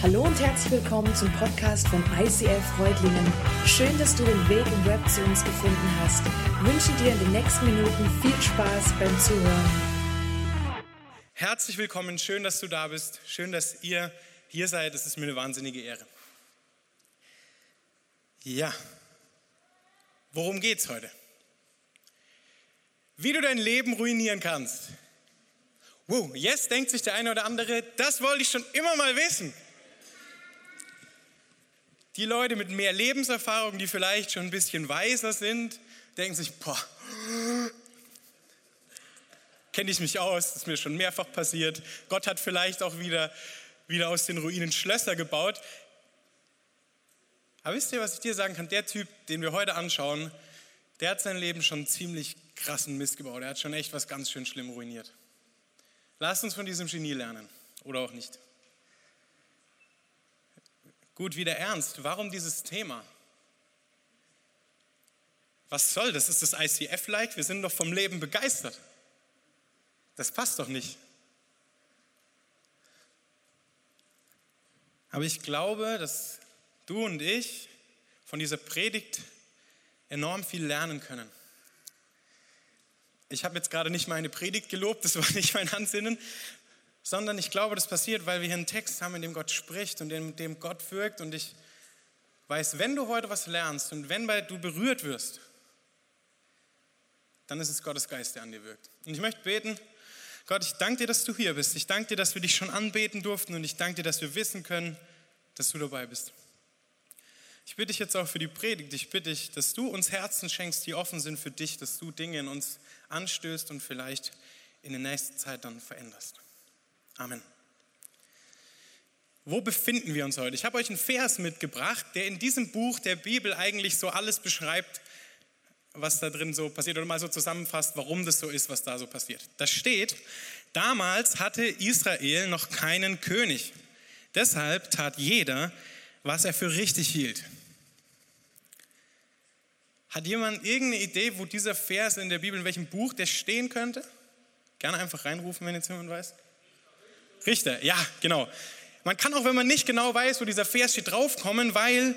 Hallo und herzlich willkommen zum Podcast von ICF Freudlingen. Schön, dass du den Weg im Web zu uns gefunden hast. Ich wünsche dir in den nächsten Minuten viel Spaß beim Zuhören. Herzlich willkommen, schön, dass du da bist. Schön, dass ihr hier seid. Es ist mir eine wahnsinnige Ehre. Ja, worum geht's heute? Wie du dein Leben ruinieren kannst. Wow, jetzt denkt sich der eine oder andere, das wollte ich schon immer mal wissen. Die Leute mit mehr Lebenserfahrung, die vielleicht schon ein bisschen weiser sind, denken sich, boah, kenne ich mich aus, das ist mir schon mehrfach passiert. Gott hat vielleicht auch wieder, wieder aus den Ruinen Schlösser gebaut. Aber wisst ihr, was ich dir sagen kann? Der Typ, den wir heute anschauen, der hat sein Leben schon ziemlich krassen Mist gebaut. Er hat schon echt was ganz schön schlimm ruiniert. Lasst uns von diesem Genie lernen. Oder auch nicht. Gut, wieder ernst. Warum dieses Thema? Was soll das? Ist das ICF-like? Wir sind doch vom Leben begeistert. Das passt doch nicht. Aber ich glaube, dass du und ich von dieser Predigt enorm viel lernen können. Ich habe jetzt gerade nicht meine Predigt gelobt, das war nicht mein Ansinnen, sondern ich glaube, das passiert, weil wir hier einen Text haben, in dem Gott spricht und in dem Gott wirkt. Und ich weiß, wenn du heute was lernst und wenn du berührt wirst, dann ist es Gottes Geist, der an dir wirkt. Und ich möchte beten, Gott, ich danke dir, dass du hier bist. Ich danke dir, dass wir dich schon anbeten durften und ich danke dir, dass wir wissen können, dass du dabei bist. Ich bitte dich jetzt auch für die Predigt. Ich bitte dich, dass du uns Herzen schenkst, die offen sind für dich, dass du Dinge in uns anstößt und vielleicht in der nächsten Zeit dann veränderst. Amen. Wo befinden wir uns heute? Ich habe euch einen Vers mitgebracht, der in diesem Buch der Bibel eigentlich so alles beschreibt, was da drin so passiert oder mal so zusammenfasst, warum das so ist, was da so passiert. Da steht, damals hatte Israel noch keinen König. Deshalb tat jeder, was er für richtig hielt. Hat jemand irgendeine Idee, wo dieser Vers in der Bibel, in welchem Buch der stehen könnte? Gerne einfach reinrufen, wenn jetzt jemand weiß. Richter, ja, genau. Man kann auch, wenn man nicht genau weiß, wo dieser Vers steht, draufkommen, weil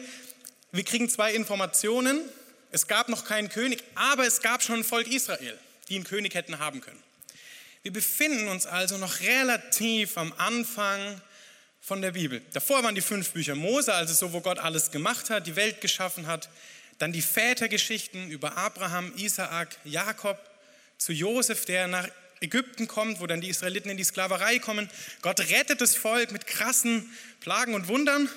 wir kriegen zwei Informationen. Es gab noch keinen König, aber es gab schon ein Volk Israel, die einen König hätten haben können. Wir befinden uns also noch relativ am Anfang von der Bibel. Davor waren die fünf Bücher Mose, also so, wo Gott alles gemacht hat, die Welt geschaffen hat. Dann die Vätergeschichten über Abraham, Isaak, Jakob, zu Josef, der nach Ägypten kommt, wo dann die Israeliten in die Sklaverei kommen. Gott rettet das Volk mit krassen Plagen und Wundern.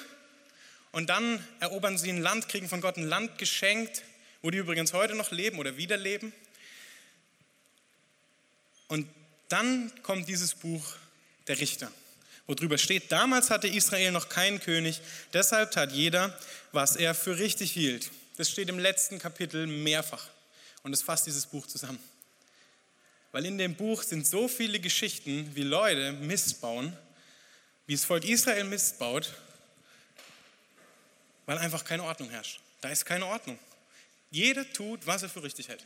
Und dann erobern sie ein Land, kriegen von Gott ein Land geschenkt, wo die übrigens heute noch leben oder wieder leben. Und dann kommt dieses Buch der Richter, wo drüber steht, damals hatte Israel noch keinen König, deshalb tat jeder, was er für richtig hielt. Das steht im letzten Kapitel mehrfach und es fasst dieses Buch zusammen. Weil in dem Buch sind so viele Geschichten, wie Leute Mist bauen, wie das Volk Israel Mist baut, weil einfach keine Ordnung herrscht. Da ist keine Ordnung. Jeder tut, was er für richtig hält.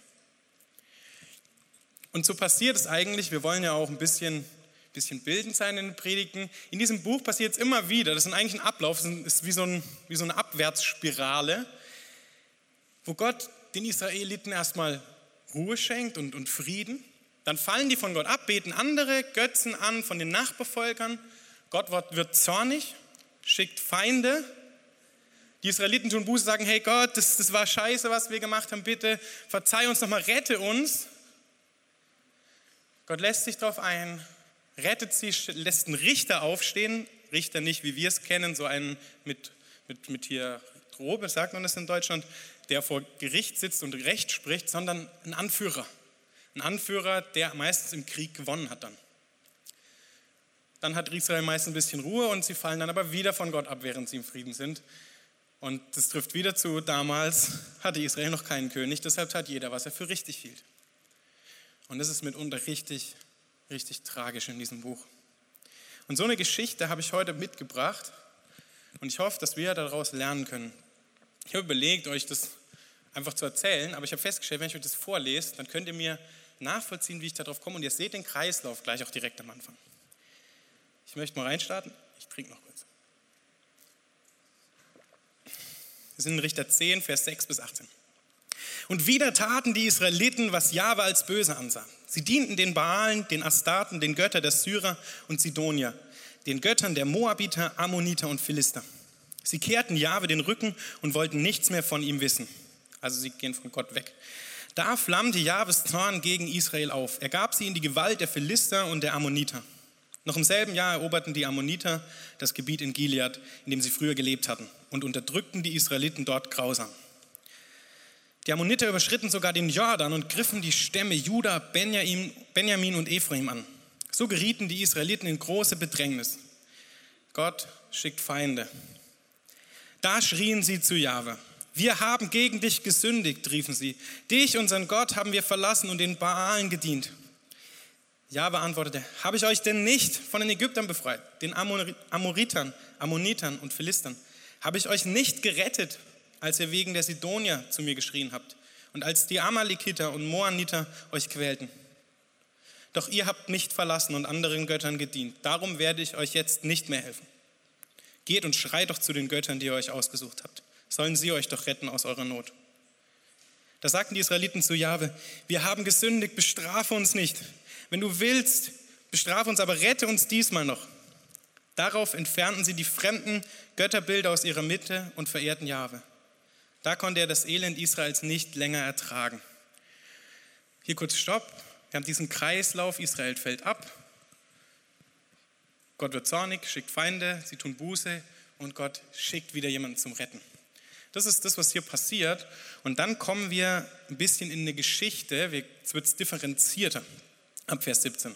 Und so passiert es eigentlich, wir wollen ja auch ein bisschen, bisschen bildend sein in den Predigten. In diesem Buch passiert es immer wieder, das ist eigentlich ein Ablauf, das ist wie so, ein, wie so eine Abwärtsspirale, wo Gott den Israeliten erstmal Ruhe schenkt und, und Frieden dann fallen die von Gott ab, beten andere Götzen an von den Nachbarvölkern. Gott wird zornig, schickt Feinde. Die Israeliten tun Buße, sagen, hey Gott, das, das war scheiße, was wir gemacht haben, bitte verzeih uns nochmal, rette uns. Gott lässt sich darauf ein, rettet sie, lässt einen Richter aufstehen. Richter nicht, wie wir es kennen, so einen mit, mit, mit hier Drobe, sagt man das in Deutschland, der vor Gericht sitzt und Recht spricht, sondern ein Anführer. Ein Anführer, der meistens im Krieg gewonnen hat dann. Dann hat Israel meist ein bisschen Ruhe und sie fallen dann aber wieder von Gott ab, während sie im Frieden sind. Und das trifft wieder zu, damals hatte Israel noch keinen König, deshalb tat jeder, was er für richtig hielt. Und das ist mitunter richtig, richtig tragisch in diesem Buch. Und so eine Geschichte habe ich heute mitgebracht und ich hoffe, dass wir daraus lernen können. Ich habe überlegt, euch das einfach zu erzählen, aber ich habe festgestellt, wenn ich euch das vorlese, dann könnt ihr mir nachvollziehen, wie ich darauf komme. Und ihr seht den Kreislauf gleich auch direkt am Anfang. Ich möchte mal reinstarten. Ich trinke noch kurz. Wir sind in Richter 10, Vers 6 bis 18. Und wieder taten die Israeliten, was Jahwe als böse ansah. Sie dienten den Baalen, den Astaten, den Göttern der Syrer und Sidonier, den Göttern der Moabiter, Ammoniter und Philister. Sie kehrten Jahwe den Rücken und wollten nichts mehr von ihm wissen. Also sie gehen von Gott weg. Da flammte Jahwes Zorn gegen Israel auf. Er gab sie in die Gewalt der Philister und der Ammoniter. Noch im selben Jahr eroberten die Ammoniter das Gebiet in Gilead, in dem sie früher gelebt hatten, und unterdrückten die Israeliten dort grausam. Die Ammoniter überschritten sogar den Jordan und griffen die Stämme Juda, Benjamin und Ephraim an. So gerieten die Israeliten in große Bedrängnis. Gott schickt Feinde. Da schrien sie zu Jahwe. Wir haben gegen dich gesündigt, riefen sie. Dich, unseren Gott, haben wir verlassen und den Baalen gedient. Jahwe antwortete, habe ich euch denn nicht von den Ägyptern befreit, den Amoritern, Ammonitern und Philistern? Habe ich euch nicht gerettet als ihr wegen der Sidonier zu mir geschrien habt und als die Amalekiter und Moaniter euch quälten. Doch ihr habt mich verlassen und anderen Göttern gedient. Darum werde ich euch jetzt nicht mehr helfen. Geht und schreit doch zu den Göttern, die ihr euch ausgesucht habt. Sollen sie euch doch retten aus eurer Not. Da sagten die Israeliten zu Jahwe, wir haben gesündigt, bestrafe uns nicht. Wenn du willst, bestrafe uns, aber rette uns diesmal noch. Darauf entfernten sie die fremden Götterbilder aus ihrer Mitte und verehrten Jahwe. Da konnte er das Elend Israels nicht länger ertragen. Hier kurz Stopp. Wir haben diesen Kreislauf, Israel fällt ab. Gott wird zornig, schickt Feinde, sie tun Buße und Gott schickt wieder jemanden zum Retten. Das ist das, was hier passiert. Und dann kommen wir ein bisschen in eine Geschichte, jetzt wird es differenzierter, ab Vers 17.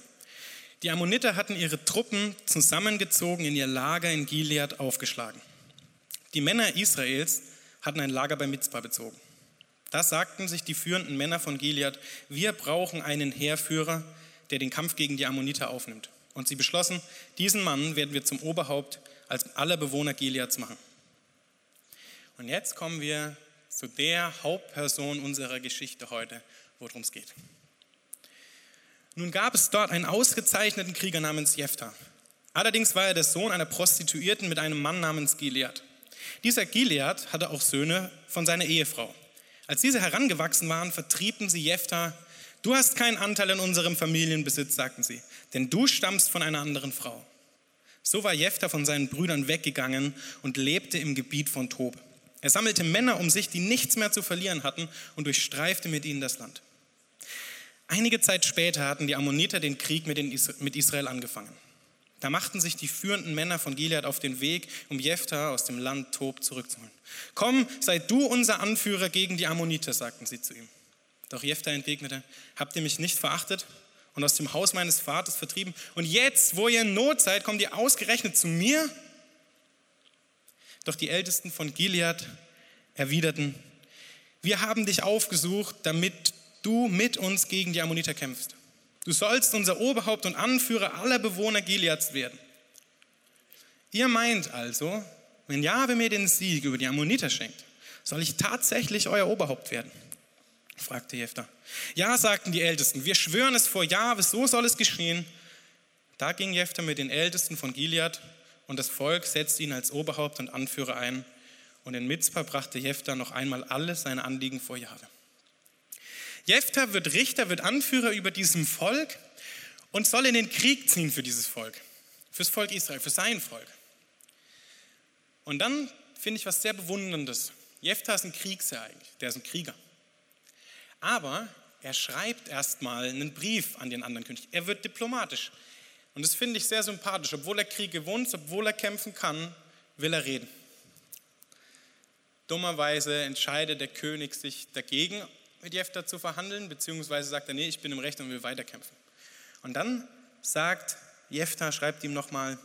Die Ammoniter hatten ihre Truppen zusammengezogen in ihr Lager in Gilead aufgeschlagen. Die Männer Israels hatten ein Lager bei Mitzpah bezogen. Da sagten sich die führenden Männer von Gilead, wir brauchen einen Heerführer, der den Kampf gegen die Ammoniter aufnimmt. Und sie beschlossen, diesen Mann werden wir zum Oberhaupt als aller Bewohner Gileads machen. Und jetzt kommen wir zu der Hauptperson unserer Geschichte heute, worum es geht. Nun gab es dort einen ausgezeichneten Krieger namens Jephthah. Allerdings war er der Sohn einer Prostituierten mit einem Mann namens Gilead. Dieser Gilead hatte auch Söhne von seiner Ehefrau. Als diese herangewachsen waren, vertrieben sie Jephthah. Du hast keinen Anteil in unserem Familienbesitz, sagten sie, denn du stammst von einer anderen Frau. So war Jephthah von seinen Brüdern weggegangen und lebte im Gebiet von Tob. Er sammelte Männer um sich, die nichts mehr zu verlieren hatten, und durchstreifte mit ihnen das Land. Einige Zeit später hatten die Ammoniter den Krieg mit Israel angefangen. Da machten sich die führenden Männer von Gilead auf den Weg, um Jephthah aus dem Land Tob zurückzuholen. Komm, sei du unser Anführer gegen die Ammoniter, sagten sie zu ihm. Doch Jephthah entgegnete, habt ihr mich nicht verachtet und aus dem Haus meines Vaters vertrieben? Und jetzt, wo ihr in Not seid, kommt ihr ausgerechnet zu mir? Doch die Ältesten von Gilead erwiderten, wir haben dich aufgesucht, damit du mit uns gegen die Ammoniter kämpfst. Du sollst unser Oberhaupt und Anführer aller Bewohner Gileads werden. Ihr meint also, wenn Jahwe mir den Sieg über die Ammoniter schenkt, soll ich tatsächlich euer Oberhaupt werden? fragte Jephthah. Ja, sagten die Ältesten, wir schwören es vor Jahwe, so soll es geschehen. Da ging Jephthah mit den Ältesten von Gilead und das Volk setzte ihn als Oberhaupt und Anführer ein. Und in Mitzpah brachte Jephthah noch einmal alle seine Anliegen vor Jahwe. Jephthah wird Richter, wird Anführer über diesem Volk und soll in den Krieg ziehen für dieses Volk, fürs Volk Israel, für sein Volk. Und dann finde ich was sehr Bewunderndes. Jephthah ist ein Kriegsherr eigentlich, der ist ein Krieger. Aber er schreibt erstmal einen Brief an den anderen König. Er wird diplomatisch. Und das finde ich sehr sympathisch. Obwohl er Krieg gewohnt obwohl er kämpfen kann, will er reden. Dummerweise entscheidet der König sich dagegen, mit Jephthah zu verhandeln, beziehungsweise sagt er, nee, ich bin im Recht und will weiterkämpfen. Und dann sagt Jephthah, schreibt ihm nochmal,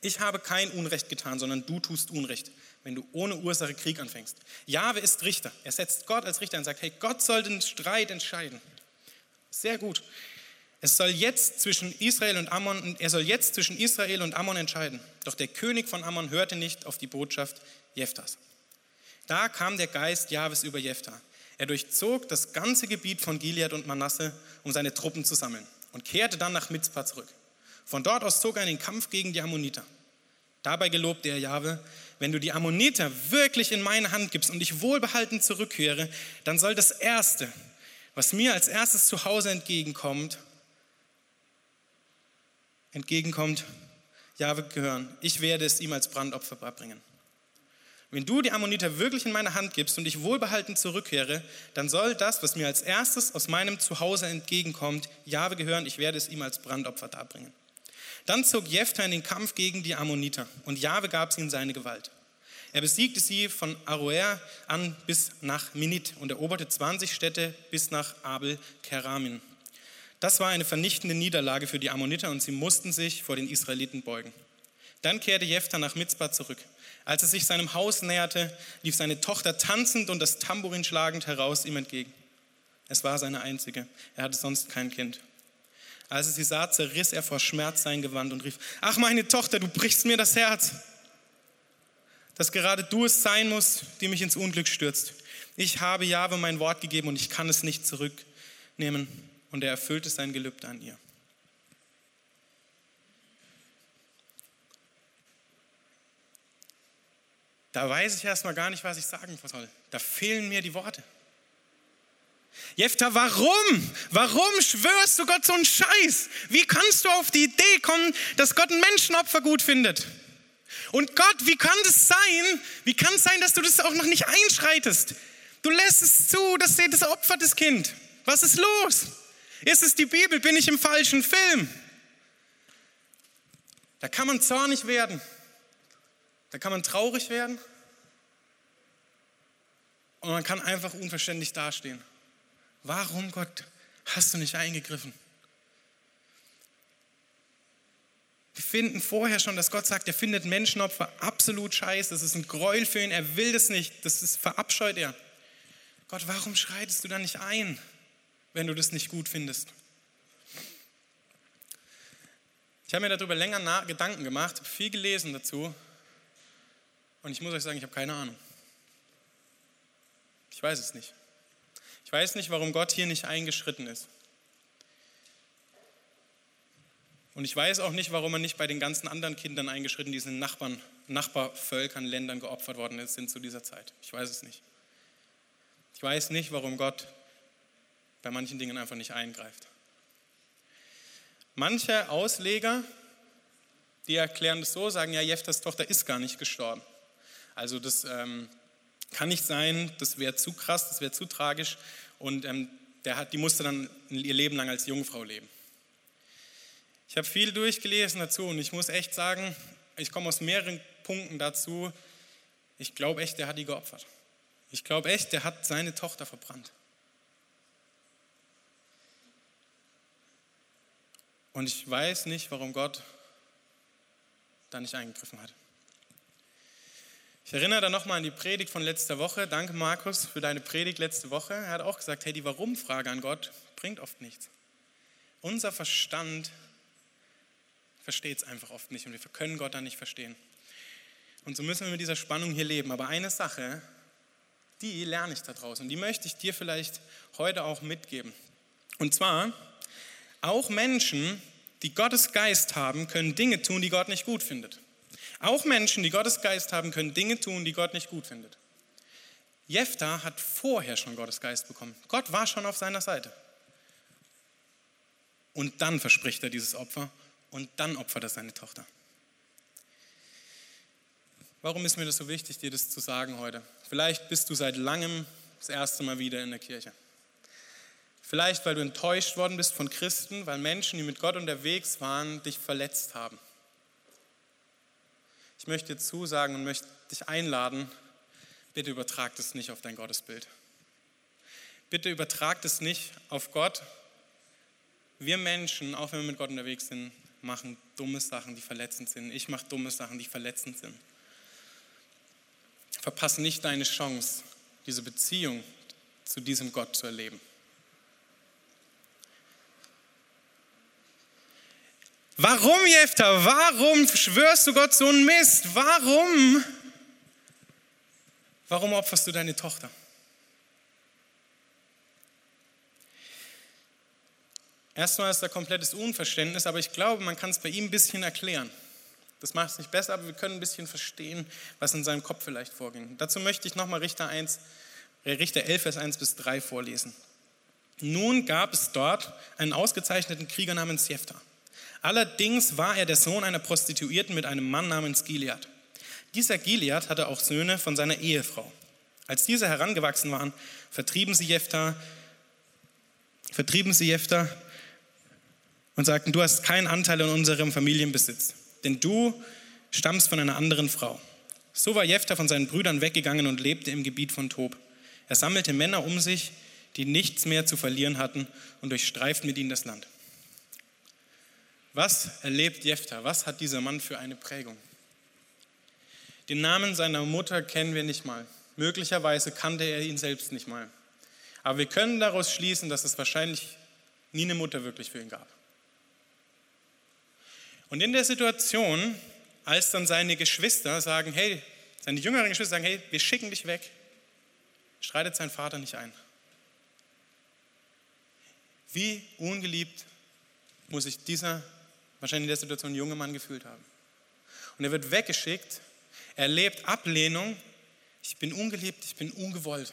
ich habe kein Unrecht getan, sondern du tust Unrecht, wenn du ohne Ursache Krieg anfängst. Jahwe ist Richter. Er setzt Gott als Richter und sagt, hey, Gott soll den Streit entscheiden. Sehr gut. Es soll jetzt zwischen Israel und Ammon, er soll jetzt zwischen Israel und Ammon entscheiden. Doch der König von Ammon hörte nicht auf die Botschaft Jephthas. Da kam der Geist Jahwes über Jephthah. Er durchzog das ganze Gebiet von Gilead und Manasse, um seine Truppen zu sammeln und kehrte dann nach Mitzpah zurück. Von dort aus zog er in den Kampf gegen die Ammoniter. Dabei gelobte er Jahwe, wenn du die Ammoniter wirklich in meine Hand gibst und ich wohlbehalten zurückkehre, dann soll das Erste, was mir als erstes zu Hause entgegenkommt, entgegenkommt, Jahwe gehören. Ich werde es ihm als Brandopfer bringen. Wenn du die Ammoniter wirklich in meine Hand gibst und ich wohlbehalten zurückkehre, dann soll das, was mir als erstes aus meinem Zuhause entgegenkommt, Jahwe gehören. Ich werde es ihm als Brandopfer darbringen. Dann zog Jephthah in den Kampf gegen die Ammoniter und Jahwe gab sie in seine Gewalt. Er besiegte sie von Aroer an bis nach Minit und eroberte 20 Städte bis nach Abel Keramin. Das war eine vernichtende Niederlage für die Ammoniter und sie mussten sich vor den Israeliten beugen. Dann kehrte Jephthah nach Mitzbah zurück. Als er sich seinem Haus näherte, lief seine Tochter tanzend und das Tambourin schlagend heraus ihm entgegen. Es war seine einzige. Er hatte sonst kein Kind. Als er sie sah, zerriss er vor Schmerz sein Gewand und rief, ach meine Tochter, du brichst mir das Herz, dass gerade du es sein musst, die mich ins Unglück stürzt. Ich habe Jahwe mein Wort gegeben und ich kann es nicht zurücknehmen. Und er erfüllte sein Gelübde an ihr. Da weiß ich erstmal gar nicht, was ich sagen soll. Da fehlen mir die Worte. Jefta, warum? Warum schwörst du Gott so einen Scheiß? Wie kannst du auf die Idee kommen, dass Gott ein Menschenopfer gut findet? Und Gott, wie kann das sein? Wie kann es sein, dass du das auch noch nicht einschreitest? Du lässt es zu, dass das opfert, das Kind. Was ist los? Ist es die Bibel? Bin ich im falschen Film? Da kann man zornig werden. Da kann man traurig werden. Und man kann einfach unverständlich dastehen. Warum, Gott, hast du nicht eingegriffen? Wir finden vorher schon, dass Gott sagt, er findet Menschenopfer absolut scheiße. Das ist ein Gräuel für ihn. Er will das nicht. Das ist verabscheut er. Gott, warum schreitest du da nicht ein, wenn du das nicht gut findest? Ich habe mir darüber länger Gedanken gemacht, viel gelesen dazu. Und ich muss euch sagen, ich habe keine Ahnung. Ich weiß es nicht. Ich weiß nicht, warum Gott hier nicht eingeschritten ist. Und ich weiß auch nicht, warum er nicht bei den ganzen anderen Kindern eingeschritten, die in Nachbarn, Nachbarvölkern, Ländern geopfert worden sind zu dieser Zeit. Ich weiß es nicht. Ich weiß nicht, warum Gott bei manchen Dingen einfach nicht eingreift. Manche Ausleger, die erklären das so, sagen ja, Jeftas Tochter ist gar nicht gestorben. Also das ähm, kann nicht sein, das wäre zu krass, das wäre zu tragisch. Und ähm, der hat, die musste dann ihr Leben lang als Jungfrau leben. Ich habe viel durchgelesen dazu und ich muss echt sagen, ich komme aus mehreren Punkten dazu. Ich glaube echt, der hat die geopfert. Ich glaube echt, der hat seine Tochter verbrannt. Und ich weiß nicht, warum Gott da nicht eingegriffen hat. Ich erinnere da nochmal an die Predigt von letzter Woche. Danke, Markus, für deine Predigt letzte Woche. Er hat auch gesagt, hey, die Warum-Frage an Gott bringt oft nichts. Unser Verstand versteht es einfach oft nicht und wir können Gott dann nicht verstehen. Und so müssen wir mit dieser Spannung hier leben. Aber eine Sache, die lerne ich da draußen und die möchte ich dir vielleicht heute auch mitgeben. Und zwar, auch Menschen, die Gottes Geist haben, können Dinge tun, die Gott nicht gut findet. Auch Menschen, die Gottes Geist haben, können Dinge tun, die Gott nicht gut findet. Jephthah hat vorher schon Gottes Geist bekommen. Gott war schon auf seiner Seite. Und dann verspricht er dieses Opfer und dann opfert er seine Tochter. Warum ist mir das so wichtig, dir das zu sagen heute? Vielleicht bist du seit langem das erste Mal wieder in der Kirche. Vielleicht, weil du enttäuscht worden bist von Christen, weil Menschen, die mit Gott unterwegs waren, dich verletzt haben. Ich möchte dir zusagen und möchte dich einladen, bitte übertrag das nicht auf dein Gottesbild. Bitte übertrag das nicht auf Gott. Wir Menschen, auch wenn wir mit Gott unterwegs sind, machen dumme Sachen, die verletzend sind. Ich mache dumme Sachen, die verletzend sind. Verpasse nicht deine Chance, diese Beziehung zu diesem Gott zu erleben. Warum, Jefta? Warum schwörst du Gott so einen Mist? Warum? Warum opferst du deine Tochter? Erstmal ist da komplettes Unverständnis, aber ich glaube, man kann es bei ihm ein bisschen erklären. Das macht es nicht besser, aber wir können ein bisschen verstehen, was in seinem Kopf vielleicht vorging. Dazu möchte ich nochmal Richter, 1, äh, Richter 11, Vers 1 bis 3 vorlesen. Nun gab es dort einen ausgezeichneten Krieger namens Jephthah. Allerdings war er der Sohn einer Prostituierten mit einem Mann namens Gilead. Dieser Gilead hatte auch Söhne von seiner Ehefrau. Als diese herangewachsen waren, vertrieben sie Jephthah, vertrieben sie Jephthah und sagten, du hast keinen Anteil an unserem Familienbesitz, denn du stammst von einer anderen Frau. So war Jephthah von seinen Brüdern weggegangen und lebte im Gebiet von Tob. Er sammelte Männer um sich, die nichts mehr zu verlieren hatten und durchstreiften mit ihnen das Land. Was erlebt Jephthah? Was hat dieser Mann für eine Prägung? Den Namen seiner Mutter kennen wir nicht mal. Möglicherweise kannte er ihn selbst nicht mal. Aber wir können daraus schließen, dass es wahrscheinlich nie eine Mutter wirklich für ihn gab. Und in der Situation, als dann seine Geschwister sagen, hey, seine jüngeren Geschwister sagen, hey, wir schicken dich weg, streitet sein Vater nicht ein. Wie ungeliebt muss sich dieser, wahrscheinlich in der Situation, junge Mann gefühlt haben. Und er wird weggeschickt, er erlebt Ablehnung, ich bin ungeliebt, ich bin ungewollt.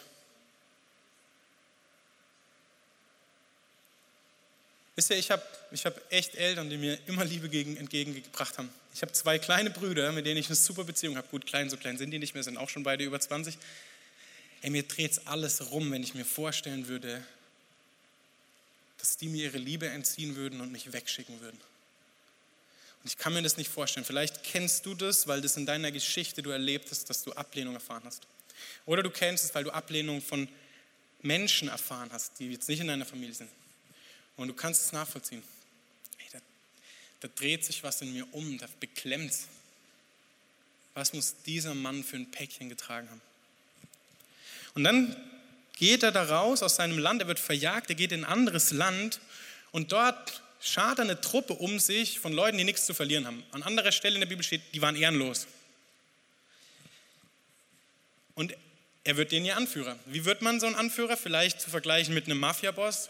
Wisst ihr, ich habe ich hab echt Eltern, die mir immer Liebe gegen, entgegengebracht haben. Ich habe zwei kleine Brüder, mit denen ich eine super Beziehung habe. Gut, klein, so klein sind die nicht mehr, sind auch schon beide über 20. Ey, mir dreht es alles rum, wenn ich mir vorstellen würde, dass die mir ihre Liebe entziehen würden und mich wegschicken würden. Und ich kann mir das nicht vorstellen. Vielleicht kennst du das, weil das in deiner Geschichte du erlebt hast, dass du Ablehnung erfahren hast. Oder du kennst es, weil du Ablehnung von Menschen erfahren hast, die jetzt nicht in deiner Familie sind. Und du kannst es nachvollziehen. Hey, da, da dreht sich was in mir um, da beklemmt Was muss dieser Mann für ein Päckchen getragen haben? Und dann geht er da raus aus seinem Land, er wird verjagt, er geht in ein anderes Land und dort schart eine Truppe um sich von Leuten, die nichts zu verlieren haben. An anderer Stelle in der Bibel steht, die waren ehrenlos. Und er wird den ihr Anführer. Wie wird man so ein Anführer? Vielleicht zu vergleichen mit einem Mafia-Boss.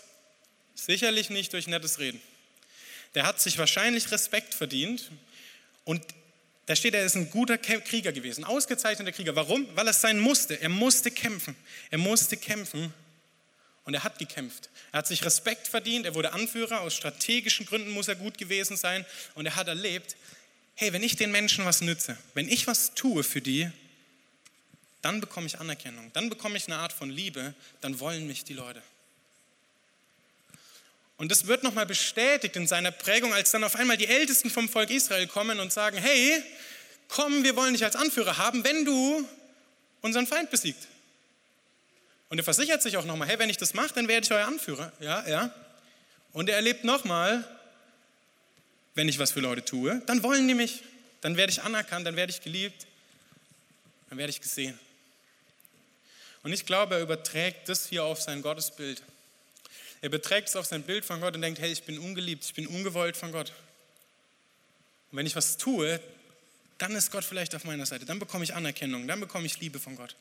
Sicherlich nicht durch nettes Reden. Der hat sich wahrscheinlich Respekt verdient und da steht, er ist ein guter Krieger gewesen, ausgezeichneter Krieger. Warum? Weil es sein musste. Er musste kämpfen. Er musste kämpfen und er hat gekämpft. Er hat sich Respekt verdient, er wurde Anführer, aus strategischen Gründen muss er gut gewesen sein und er hat erlebt, hey, wenn ich den Menschen was nütze, wenn ich was tue für die, dann bekomme ich Anerkennung, dann bekomme ich eine Art von Liebe, dann wollen mich die Leute. Und das wird nochmal bestätigt in seiner Prägung, als dann auf einmal die Ältesten vom Volk Israel kommen und sagen, hey, komm, wir wollen dich als Anführer haben, wenn du unseren Feind besiegt. Und er versichert sich auch nochmal, hey, wenn ich das mache, dann werde ich euer Anführer. Ja, ja. Und er erlebt nochmal, wenn ich was für Leute tue, dann wollen die mich, dann werde ich anerkannt, dann werde ich geliebt, dann werde ich gesehen. Und ich glaube, er überträgt das hier auf sein Gottesbild. Er beträgt es auf sein Bild von Gott und denkt, hey, ich bin ungeliebt, ich bin ungewollt von Gott. Und wenn ich was tue, dann ist Gott vielleicht auf meiner Seite, dann bekomme ich Anerkennung, dann bekomme ich Liebe von Gott.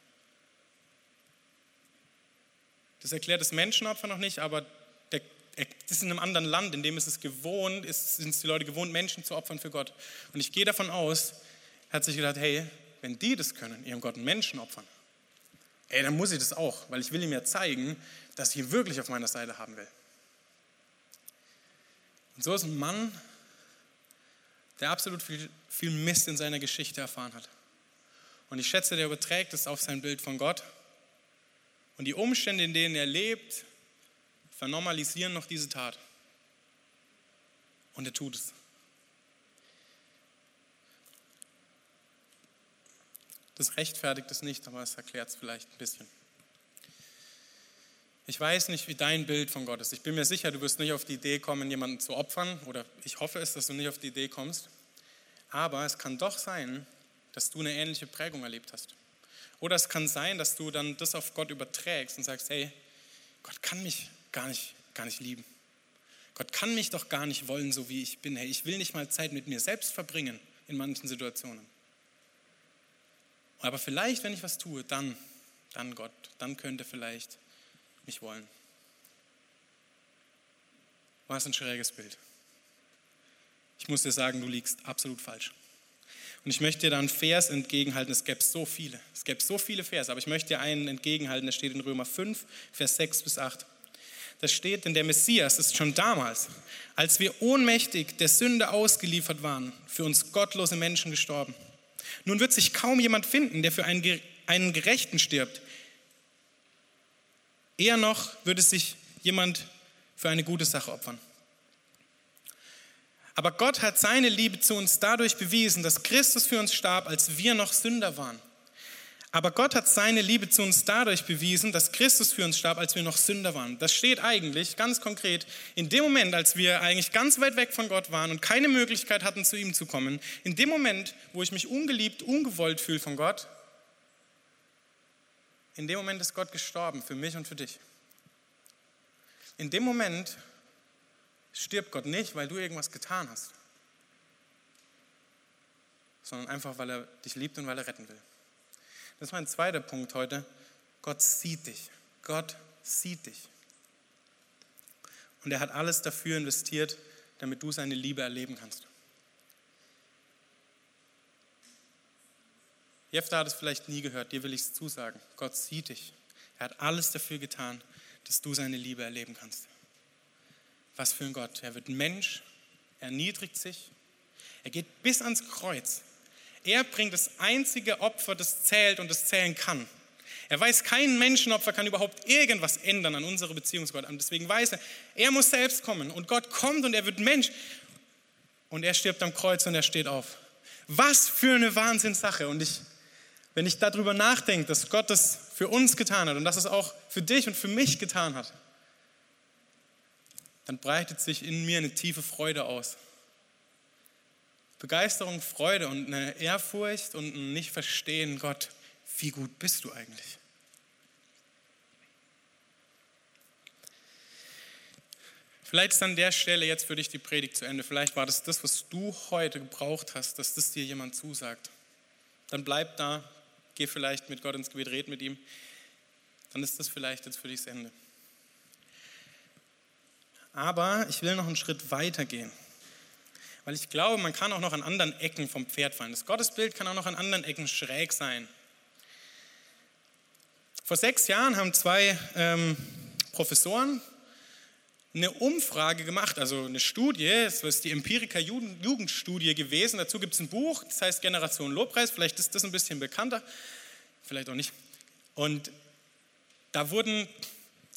Das erklärt das Menschenopfer noch nicht, aber der, das ist in einem anderen Land, in dem ist es gewohnt, ist, sind es die Leute gewohnt, Menschen zu opfern für Gott. Und ich gehe davon aus, hat sich gedacht, hey, wenn die das können, ihrem Gott Menschen opfern, ey, dann muss ich das auch, weil ich will ihm ja zeigen, dass ich ihn wirklich auf meiner Seite haben will. Und so ist ein Mann, der absolut viel, viel Mist in seiner Geschichte erfahren hat. Und ich schätze, der überträgt es auf sein Bild von Gott. Und die Umstände, in denen er lebt, vernormalisieren noch diese Tat. Und er tut es. Das rechtfertigt es nicht, aber es erklärt es vielleicht ein bisschen. Ich weiß nicht, wie dein Bild von Gott ist. Ich bin mir sicher, du wirst nicht auf die Idee kommen, jemanden zu opfern, oder ich hoffe es, dass du nicht auf die Idee kommst. Aber es kann doch sein, dass du eine ähnliche Prägung erlebt hast. Oder es kann sein, dass du dann das auf Gott überträgst und sagst, hey, Gott kann mich gar nicht, gar nicht lieben. Gott kann mich doch gar nicht wollen, so wie ich bin. Hey, ich will nicht mal Zeit mit mir selbst verbringen in manchen Situationen. Aber vielleicht, wenn ich was tue, dann, dann Gott, dann könnte vielleicht nicht wollen. Was ein schräges Bild. Ich muss dir sagen, du liegst absolut falsch. Und ich möchte dir da einen Vers entgegenhalten. Es gäbe so viele. Es gäbe so viele Verse, aber ich möchte dir einen entgegenhalten. Der steht in Römer 5, Vers 6 bis 8. Da steht, denn der Messias ist schon damals, als wir ohnmächtig der Sünde ausgeliefert waren, für uns gottlose Menschen gestorben. Nun wird sich kaum jemand finden, der für einen, einen Gerechten stirbt. Eher noch würde sich jemand für eine gute Sache opfern. Aber Gott hat seine Liebe zu uns dadurch bewiesen, dass Christus für uns starb, als wir noch Sünder waren. Aber Gott hat seine Liebe zu uns dadurch bewiesen, dass Christus für uns starb, als wir noch Sünder waren. Das steht eigentlich ganz konkret in dem Moment, als wir eigentlich ganz weit weg von Gott waren und keine Möglichkeit hatten, zu ihm zu kommen. In dem Moment, wo ich mich ungeliebt, ungewollt fühle von Gott, in dem Moment ist Gott gestorben für mich und für dich. In dem Moment stirbt Gott nicht, weil du irgendwas getan hast, sondern einfach, weil er dich liebt und weil er retten will. Das ist mein zweiter Punkt heute. Gott sieht dich. Gott sieht dich. Und er hat alles dafür investiert, damit du seine Liebe erleben kannst. Jefta hat es vielleicht nie gehört, dir will ich es zusagen. Gott sieht dich. Er hat alles dafür getan, dass du seine Liebe erleben kannst. Was für ein Gott. Er wird Mensch, er erniedrigt sich, er geht bis ans Kreuz. Er bringt das einzige Opfer, das zählt und das zählen kann. Er weiß, kein Menschenopfer kann überhaupt irgendwas ändern an unserer Beziehung zu Gott. Und deswegen weiß er, er muss selbst kommen. Und Gott kommt und er wird Mensch. Und er stirbt am Kreuz und er steht auf. Was für eine Wahnsinnssache. Und ich, wenn ich darüber nachdenke, dass Gott das für uns getan hat und dass es auch für dich und für mich getan hat, dann breitet sich in mir eine tiefe Freude aus. Begeisterung, Freude und eine Ehrfurcht und ein Nicht-Verstehen, Gott, wie gut bist du eigentlich? Vielleicht ist an der Stelle jetzt für dich die Predigt zu Ende. Vielleicht war das das, was du heute gebraucht hast, dass das dir jemand zusagt. Dann bleib da, geh vielleicht mit Gott ins Gebet, red mit ihm. Dann ist das vielleicht jetzt für dich das Ende. Aber ich will noch einen Schritt weiter gehen. Weil ich glaube, man kann auch noch an anderen Ecken vom Pferd fallen. Das Gottesbild kann auch noch an anderen Ecken schräg sein. Vor sechs Jahren haben zwei ähm, Professoren eine Umfrage gemacht, also eine Studie, das ist die Empiriker Jugendstudie gewesen. Dazu gibt es ein Buch, das heißt Generation Lobpreis. Vielleicht ist das ein bisschen bekannter, vielleicht auch nicht. Und da wurden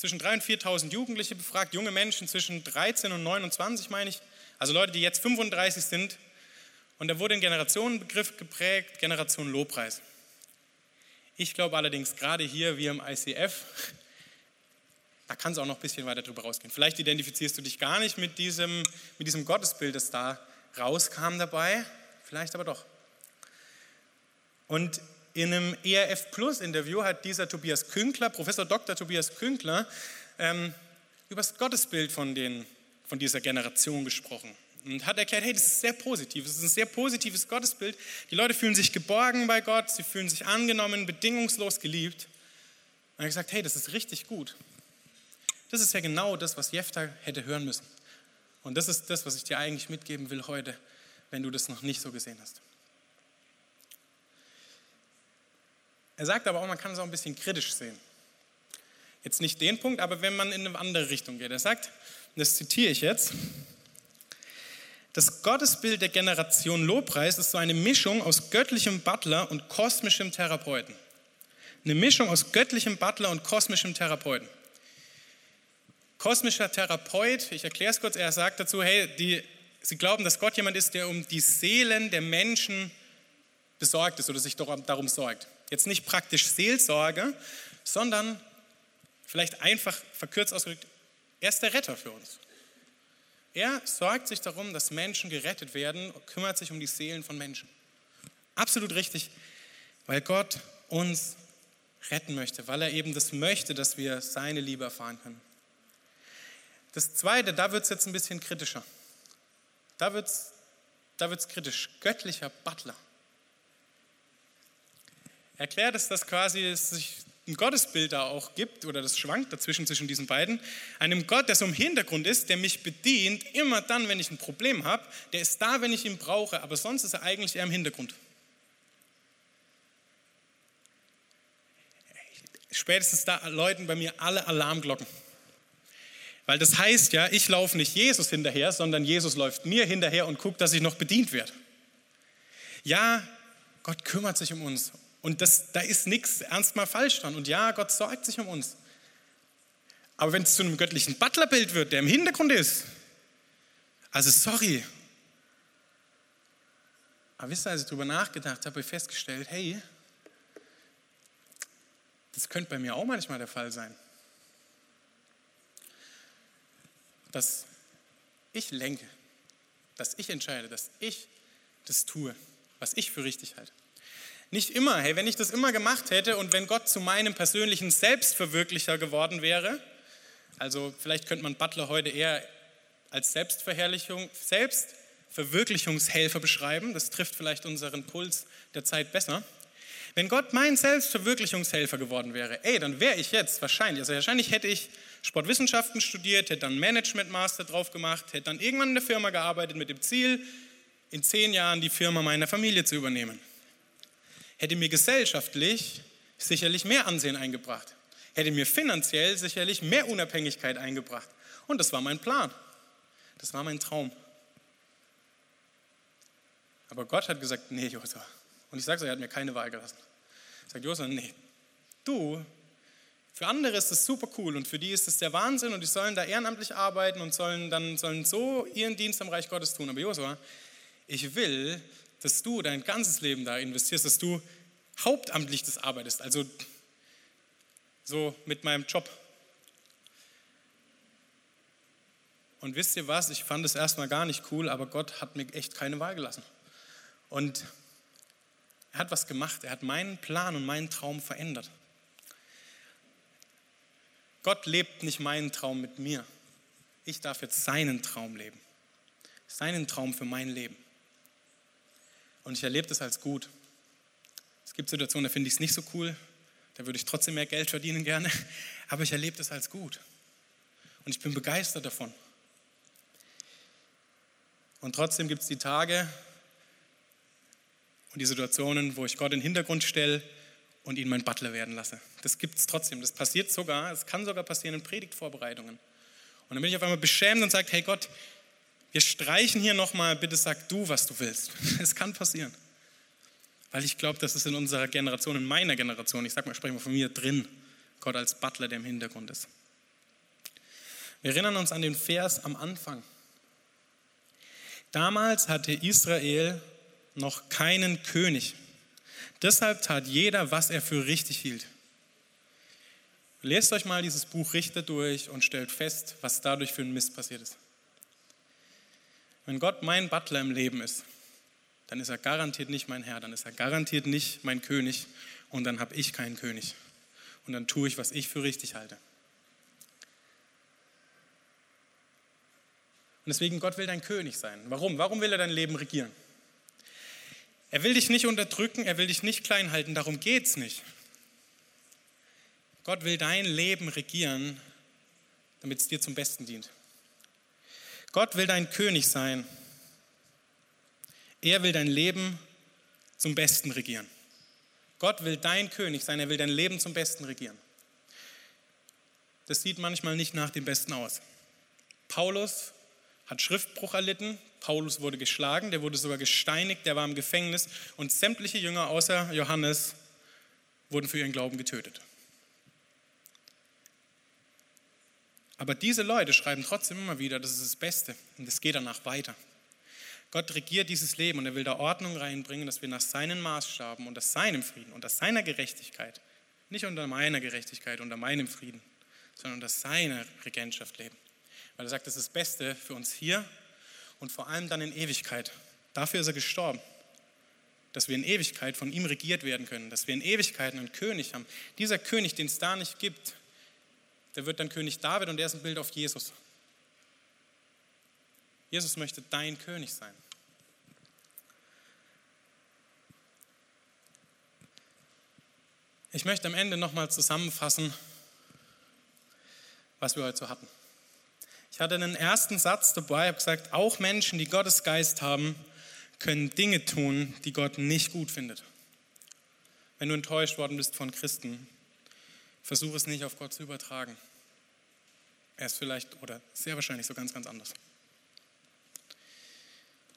zwischen 3.000 und 4.000 Jugendliche befragt, junge Menschen zwischen 13 und 29, meine ich, also Leute, die jetzt 35 sind. Und da wurde ein Generationenbegriff geprägt, Generation Lobpreis. Ich glaube allerdings, gerade hier, wir im ICF, da kann es auch noch ein bisschen weiter drüber rausgehen. Vielleicht identifizierst du dich gar nicht mit diesem, mit diesem Gottesbild, das da rauskam dabei, vielleicht aber doch. Und in einem ERF Plus Interview hat dieser Tobias Künkler, Professor Dr. Tobias Künkler, ähm, über das Gottesbild von, den, von dieser Generation gesprochen und hat erklärt, hey, das ist sehr positiv, das ist ein sehr positives Gottesbild. Die Leute fühlen sich geborgen bei Gott, sie fühlen sich angenommen, bedingungslos geliebt. Und er hat gesagt, hey, das ist richtig gut. Das ist ja genau das, was Jefta hätte hören müssen. Und das ist das, was ich dir eigentlich mitgeben will heute, wenn du das noch nicht so gesehen hast. Er sagt aber auch, man kann es auch ein bisschen kritisch sehen. Jetzt nicht den Punkt, aber wenn man in eine andere Richtung geht. Er sagt, das zitiere ich jetzt, das Gottesbild der Generation Lobpreis ist so eine Mischung aus göttlichem Butler und kosmischem Therapeuten. Eine Mischung aus göttlichem Butler und kosmischem Therapeuten. Kosmischer Therapeut, ich erkläre es kurz, er sagt dazu, hey, die, sie glauben, dass Gott jemand ist, der um die Seelen der Menschen besorgt ist oder sich darum sorgt. Jetzt nicht praktisch Seelsorge, sondern vielleicht einfach verkürzt ausgedrückt, er ist der Retter für uns. Er sorgt sich darum, dass Menschen gerettet werden, kümmert sich um die Seelen von Menschen. Absolut richtig, weil Gott uns retten möchte, weil er eben das möchte, dass wir seine Liebe erfahren können. Das Zweite, da wird es jetzt ein bisschen kritischer. Da wird es da wird's kritisch. Göttlicher Butler erklärt, ist, dass quasi es sich ein Gottesbild da auch gibt, oder das schwankt dazwischen zwischen diesen beiden, einem Gott, der so im Hintergrund ist, der mich bedient, immer dann, wenn ich ein Problem habe, der ist da, wenn ich ihn brauche, aber sonst ist er eigentlich eher im Hintergrund. Spätestens da läuten bei mir alle Alarmglocken. Weil das heißt ja, ich laufe nicht Jesus hinterher, sondern Jesus läuft mir hinterher und guckt, dass ich noch bedient werde. Ja, Gott kümmert sich um uns und das, da ist nichts ernst mal falsch dran. Und ja, Gott sorgt sich um uns. Aber wenn es zu einem göttlichen Butlerbild wird, der im Hintergrund ist, also sorry. Aber wisst ihr, als ich darüber nachgedacht habe, habe ich festgestellt, hey, das könnte bei mir auch manchmal der Fall sein. Dass ich lenke, dass ich entscheide, dass ich das tue, was ich für richtig halte. Nicht immer, hey, wenn ich das immer gemacht hätte und wenn Gott zu meinem persönlichen Selbstverwirklicher geworden wäre, also vielleicht könnte man Butler heute eher als Selbstverherrlichung, Selbstverwirklichungshelfer beschreiben, das trifft vielleicht unseren Puls der Zeit besser. Wenn Gott mein Selbstverwirklichungshelfer geworden wäre, ey, dann wäre ich jetzt wahrscheinlich, also wahrscheinlich hätte ich Sportwissenschaften studiert, hätte dann Management Master drauf gemacht, hätte dann irgendwann in der Firma gearbeitet mit dem Ziel, in zehn Jahren die Firma meiner Familie zu übernehmen hätte mir gesellschaftlich sicherlich mehr Ansehen eingebracht, hätte mir finanziell sicherlich mehr Unabhängigkeit eingebracht. Und das war mein Plan. Das war mein Traum. Aber Gott hat gesagt, nee, Josua. Und ich sage es, er hat mir keine Wahl gelassen. Sagt, Josua, nee, du, für andere ist das super cool und für die ist das der Wahnsinn und die sollen da ehrenamtlich arbeiten und sollen dann sollen so ihren Dienst am Reich Gottes tun. Aber Josua, ich will, dass du dein ganzes Leben da investierst, dass du hauptamtlich das arbeitest, also so mit meinem Job. Und wisst ihr was, ich fand es erstmal gar nicht cool, aber Gott hat mir echt keine Wahl gelassen. Und er hat was gemacht, er hat meinen Plan und meinen Traum verändert. Gott lebt nicht meinen Traum mit mir. Ich darf jetzt seinen Traum leben. Seinen Traum für mein Leben. Und ich erlebe das als gut. Es gibt Situationen, da finde ich es nicht so cool. Da würde ich trotzdem mehr Geld verdienen gerne. Aber ich erlebe das als gut. Und ich bin begeistert davon. Und trotzdem gibt es die Tage und die Situationen, wo ich Gott in den Hintergrund stelle und ihn mein Butler werden lasse. Das gibt es trotzdem. Das passiert sogar, es kann sogar passieren in Predigtvorbereitungen. Und dann bin ich auf einmal beschämt und sage, hey Gott, wir streichen hier nochmal, bitte sag du, was du willst. Es kann passieren. Weil ich glaube, dass es in unserer Generation, in meiner Generation, ich sag mal, sprechen wir von mir drin, Gott als Butler, der im Hintergrund ist. Wir erinnern uns an den Vers am Anfang. Damals hatte Israel noch keinen König. Deshalb tat jeder, was er für richtig hielt. Lest euch mal dieses Buch Richter durch und stellt fest, was dadurch für ein Mist passiert ist. Wenn Gott mein Butler im Leben ist, dann ist er garantiert nicht mein Herr, dann ist er garantiert nicht mein König und dann habe ich keinen König. Und dann tue ich, was ich für richtig halte. Und deswegen, Gott will dein König sein. Warum? Warum will er dein Leben regieren? Er will dich nicht unterdrücken, er will dich nicht klein halten, darum geht es nicht. Gott will dein Leben regieren, damit es dir zum Besten dient. Gott will dein König sein. Er will dein Leben zum Besten regieren. Gott will dein König sein, er will dein Leben zum Besten regieren. Das sieht manchmal nicht nach dem Besten aus. Paulus hat Schriftbruch erlitten, Paulus wurde geschlagen, der wurde sogar gesteinigt, der war im Gefängnis und sämtliche Jünger außer Johannes wurden für ihren Glauben getötet. Aber diese Leute schreiben trotzdem immer wieder, das ist das Beste und es geht danach weiter. Gott regiert dieses Leben und er will da Ordnung reinbringen, dass wir nach seinen Maßstaben, unter seinem Frieden, unter seiner Gerechtigkeit, nicht unter meiner Gerechtigkeit, unter meinem Frieden, sondern unter seiner Regentschaft leben. Weil er sagt, das ist das Beste für uns hier und vor allem dann in Ewigkeit. Dafür ist er gestorben. Dass wir in Ewigkeit von ihm regiert werden können, dass wir in Ewigkeit einen König haben. Dieser König, den es da nicht gibt, der wird dann König David und der ist ein Bild auf Jesus. Jesus möchte dein König sein. Ich möchte am Ende nochmal zusammenfassen, was wir heute so hatten. Ich hatte einen ersten Satz dabei, habe gesagt, auch Menschen, die Gottes Geist haben, können Dinge tun, die Gott nicht gut findet. Wenn du enttäuscht worden bist von Christen, versuche es nicht auf Gott zu übertragen. Er ist vielleicht oder sehr wahrscheinlich so ganz, ganz anders.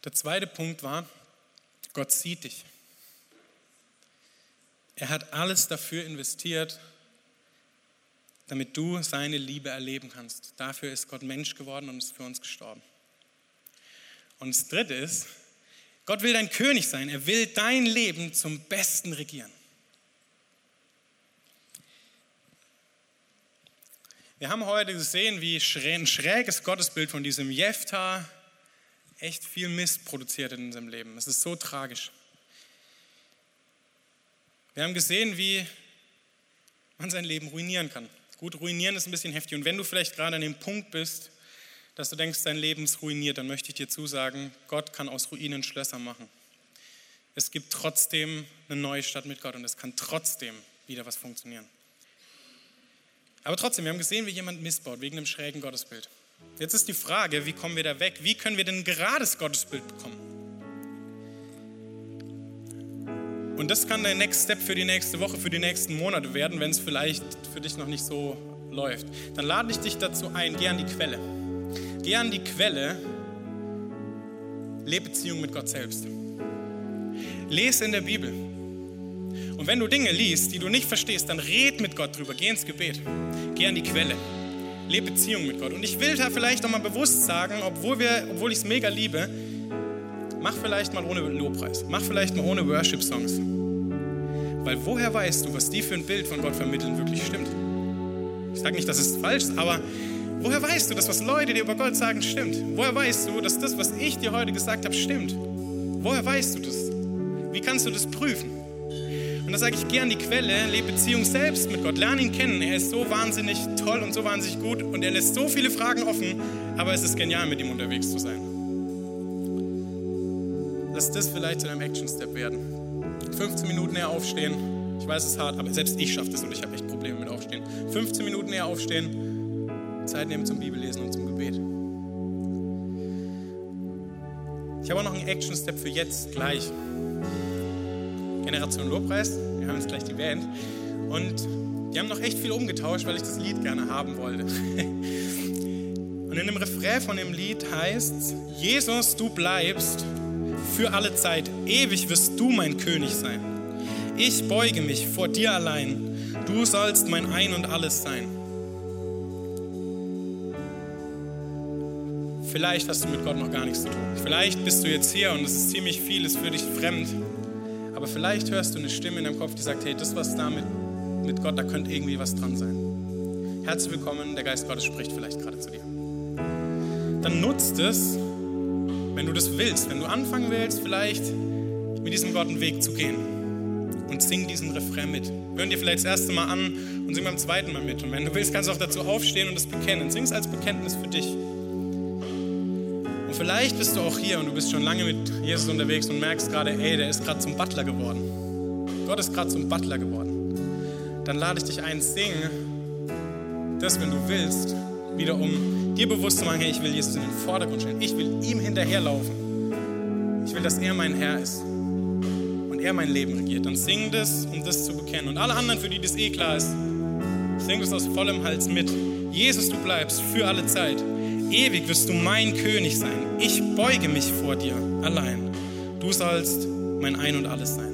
Der zweite Punkt war, Gott sieht dich. Er hat alles dafür investiert, damit du seine Liebe erleben kannst. Dafür ist Gott Mensch geworden und ist für uns gestorben. Und das Dritte ist, Gott will dein König sein. Er will dein Leben zum Besten regieren. Wir haben heute gesehen, wie ein schräges Gottesbild von diesem Jephtha echt viel Mist produziert in unserem Leben. Es ist so tragisch. Wir haben gesehen, wie man sein Leben ruinieren kann. Gut, ruinieren ist ein bisschen heftig. Und wenn du vielleicht gerade an dem Punkt bist, dass du denkst, dein Leben ist ruiniert, dann möchte ich dir zusagen, Gott kann aus Ruinen Schlösser machen. Es gibt trotzdem eine neue Stadt mit Gott und es kann trotzdem wieder was funktionieren. Aber trotzdem, wir haben gesehen, wie jemand missbaut wegen einem schrägen Gottesbild. Jetzt ist die Frage, wie kommen wir da weg? Wie können wir denn ein gerades Gottesbild bekommen? Und das kann der Next Step für die nächste Woche, für die nächsten Monate werden, wenn es vielleicht für dich noch nicht so läuft. Dann lade ich dich dazu ein, geh an die Quelle. Geh an die Quelle, lebe Beziehung mit Gott selbst. Lese in der Bibel. Und wenn du Dinge liest, die du nicht verstehst, dann red mit Gott drüber, geh ins Gebet, geh an die Quelle, lebe Beziehung mit Gott. Und ich will da vielleicht nochmal bewusst sagen, obwohl, obwohl ich es mega liebe, mach vielleicht mal ohne Lobpreis, mach vielleicht mal ohne Worship-Songs. Weil woher weißt du, was die für ein Bild von Gott vermitteln, wirklich stimmt? Ich sage nicht, dass es falsch ist, aber woher weißt du, dass was Leute dir über Gott sagen, stimmt? Woher weißt du, dass das, was ich dir heute gesagt habe, stimmt? Woher weißt du das? Wie kannst du das prüfen? Da sage ich, geh an die Quelle, lebe Beziehung selbst mit Gott, lerne ihn kennen. Er ist so wahnsinnig toll und so wahnsinnig gut und er lässt so viele Fragen offen, aber es ist genial, mit ihm unterwegs zu sein. Lass das vielleicht zu einem Action-Step werden. 15 Minuten eher aufstehen. Ich weiß, es ist hart, aber selbst ich schaffe das und ich habe echt Probleme mit Aufstehen. 15 Minuten eher aufstehen, Zeit nehmen zum Bibellesen und zum Gebet. Ich habe auch noch einen Action-Step für jetzt gleich. Generation Lobpreis, wir haben jetzt gleich die Band. Und die haben noch echt viel umgetauscht, weil ich das Lied gerne haben wollte. Und in dem Refrain von dem Lied heißt Jesus, du bleibst für alle Zeit, ewig wirst du mein König sein. Ich beuge mich vor dir allein, du sollst mein Ein und alles sein. Vielleicht hast du mit Gott noch gar nichts zu tun. Vielleicht bist du jetzt hier und es ist ziemlich vieles für dich fremd. Aber vielleicht hörst du eine Stimme in deinem Kopf, die sagt, hey, das was da mit, mit Gott, da könnte irgendwie was dran sein. Herzlich willkommen, der Geist Gottes spricht vielleicht gerade zu dir. Dann nutzt es, wenn du das willst, wenn du anfangen willst, vielleicht mit diesem Gott einen Weg zu gehen. Und sing diesen Refrain mit. Hören dir vielleicht das erste Mal an und sing beim zweiten Mal mit. Und wenn du willst, kannst du auch dazu aufstehen und es bekennen. Sing es als Bekenntnis für dich. Und vielleicht bist du auch hier und du bist schon lange mit Jesus unterwegs und merkst gerade, ey, der ist gerade zum Butler geworden. Gott ist gerade zum Butler geworden. Dann lade ich dich ein, sing das, wenn du willst, wieder um dir bewusst zu machen, hey, ich will Jesus in den Vordergrund stellen. Ich will ihm hinterherlaufen. Ich will, dass er mein Herr ist und er mein Leben regiert. Dann sing das, um das zu bekennen. Und alle anderen, für die das eh klar ist, sing das aus vollem Hals mit. Jesus, du bleibst für alle Zeit. Ewig wirst du mein König sein. Ich beuge mich vor dir allein. Du sollst mein Ein und alles sein.